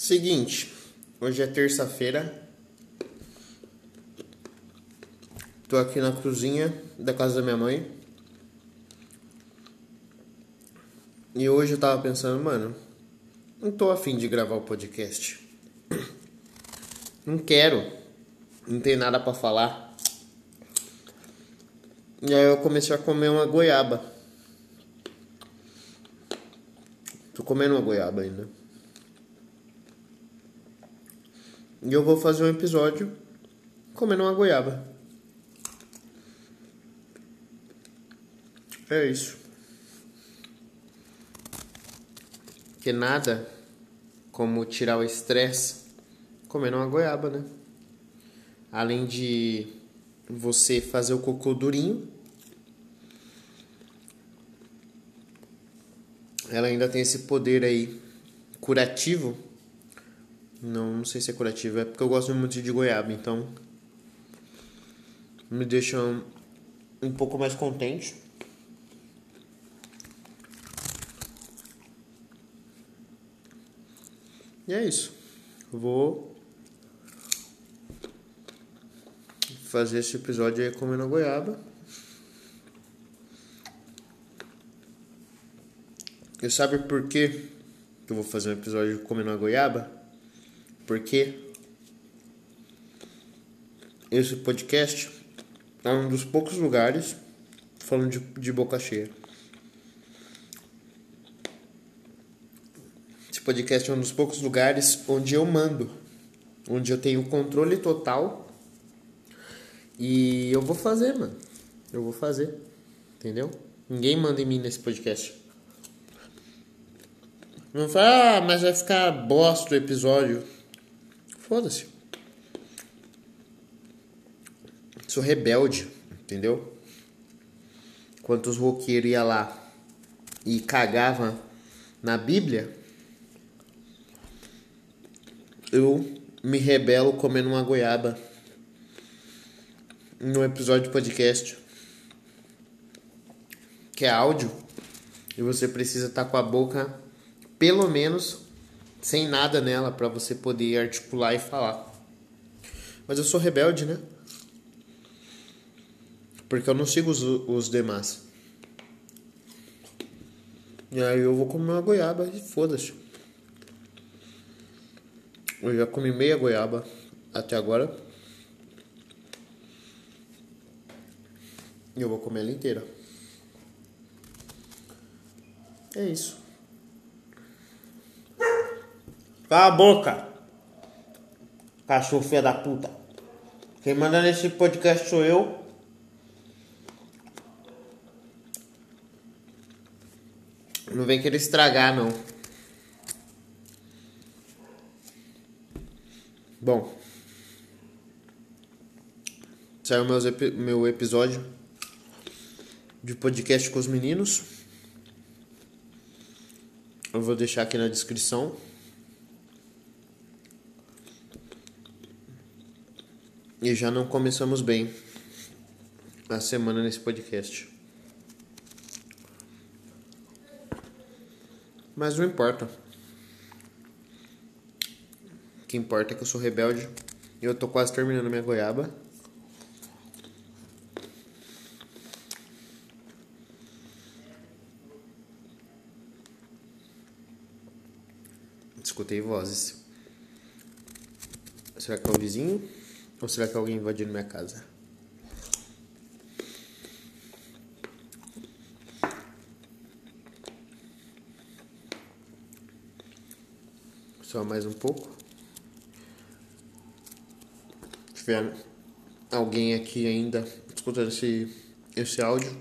Seguinte, hoje é terça-feira. Tô aqui na cozinha da casa da minha mãe. E hoje eu tava pensando, mano, não tô afim de gravar o podcast. Não quero. Não tem nada para falar. E aí eu comecei a comer uma goiaba. Tô comendo uma goiaba ainda. E eu vou fazer um episódio comendo uma goiaba. É isso. Que nada como tirar o estresse comendo uma goiaba, né? Além de você fazer o cocô durinho, ela ainda tem esse poder aí curativo. Não, não sei se é curativo, é porque eu gosto muito de goiaba, então me deixa um, um pouco mais contente. E é isso. Vou fazer esse episódio aí comendo goiaba. E sabe por que eu vou fazer um episódio comendo uma goiaba? Porque esse podcast é um dos poucos lugares falando de, de boca cheia. Esse podcast é um dos poucos lugares onde eu mando, onde eu tenho controle total e eu vou fazer, mano. Eu vou fazer, entendeu? Ninguém manda em mim nesse podcast. Não fala, ah, mas vai ficar bosta o episódio. Foda-se. Sou rebelde, entendeu? Quantos roqueiros ia lá e cagava na Bíblia, eu me rebelo comendo uma goiaba no episódio de podcast que é áudio e você precisa estar tá com a boca pelo menos sem nada nela para você poder articular e falar. Mas eu sou rebelde, né? Porque eu não sigo os, os demais. E aí eu vou comer uma goiaba e foda-se. Eu já comi meia goiaba até agora. E eu vou comer ela inteira. É isso. Cala a boca! Cachorro filha da puta. Quem manda nesse podcast sou eu. Não vem querer estragar, não. Bom. Saiu meus, meu episódio de podcast com os meninos. Eu vou deixar aqui na descrição. E já não começamos bem a semana nesse podcast. Mas não importa. O que importa é que eu sou rebelde. E eu tô quase terminando minha goiaba. Escutei vozes. Será que é o vizinho? Ou será que alguém invadiu minha casa? Só mais um pouco. Se tiver alguém aqui ainda escutando esse, esse áudio.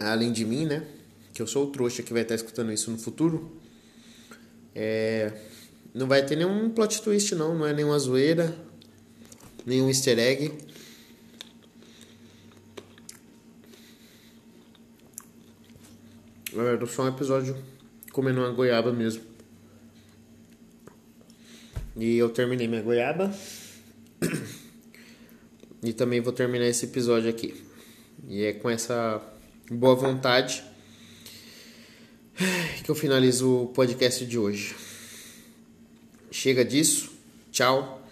Além de mim, né? Que eu sou o trouxa que vai estar escutando isso no futuro. É não vai ter nenhum plot twist, não. Não é nenhuma zoeira. Nenhum easter egg. Era só um episódio comendo uma goiaba mesmo. E eu terminei minha goiaba. E também vou terminar esse episódio aqui. E é com essa boa vontade que eu finalizo o podcast de hoje. Chega disso. Tchau.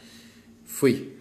Fui.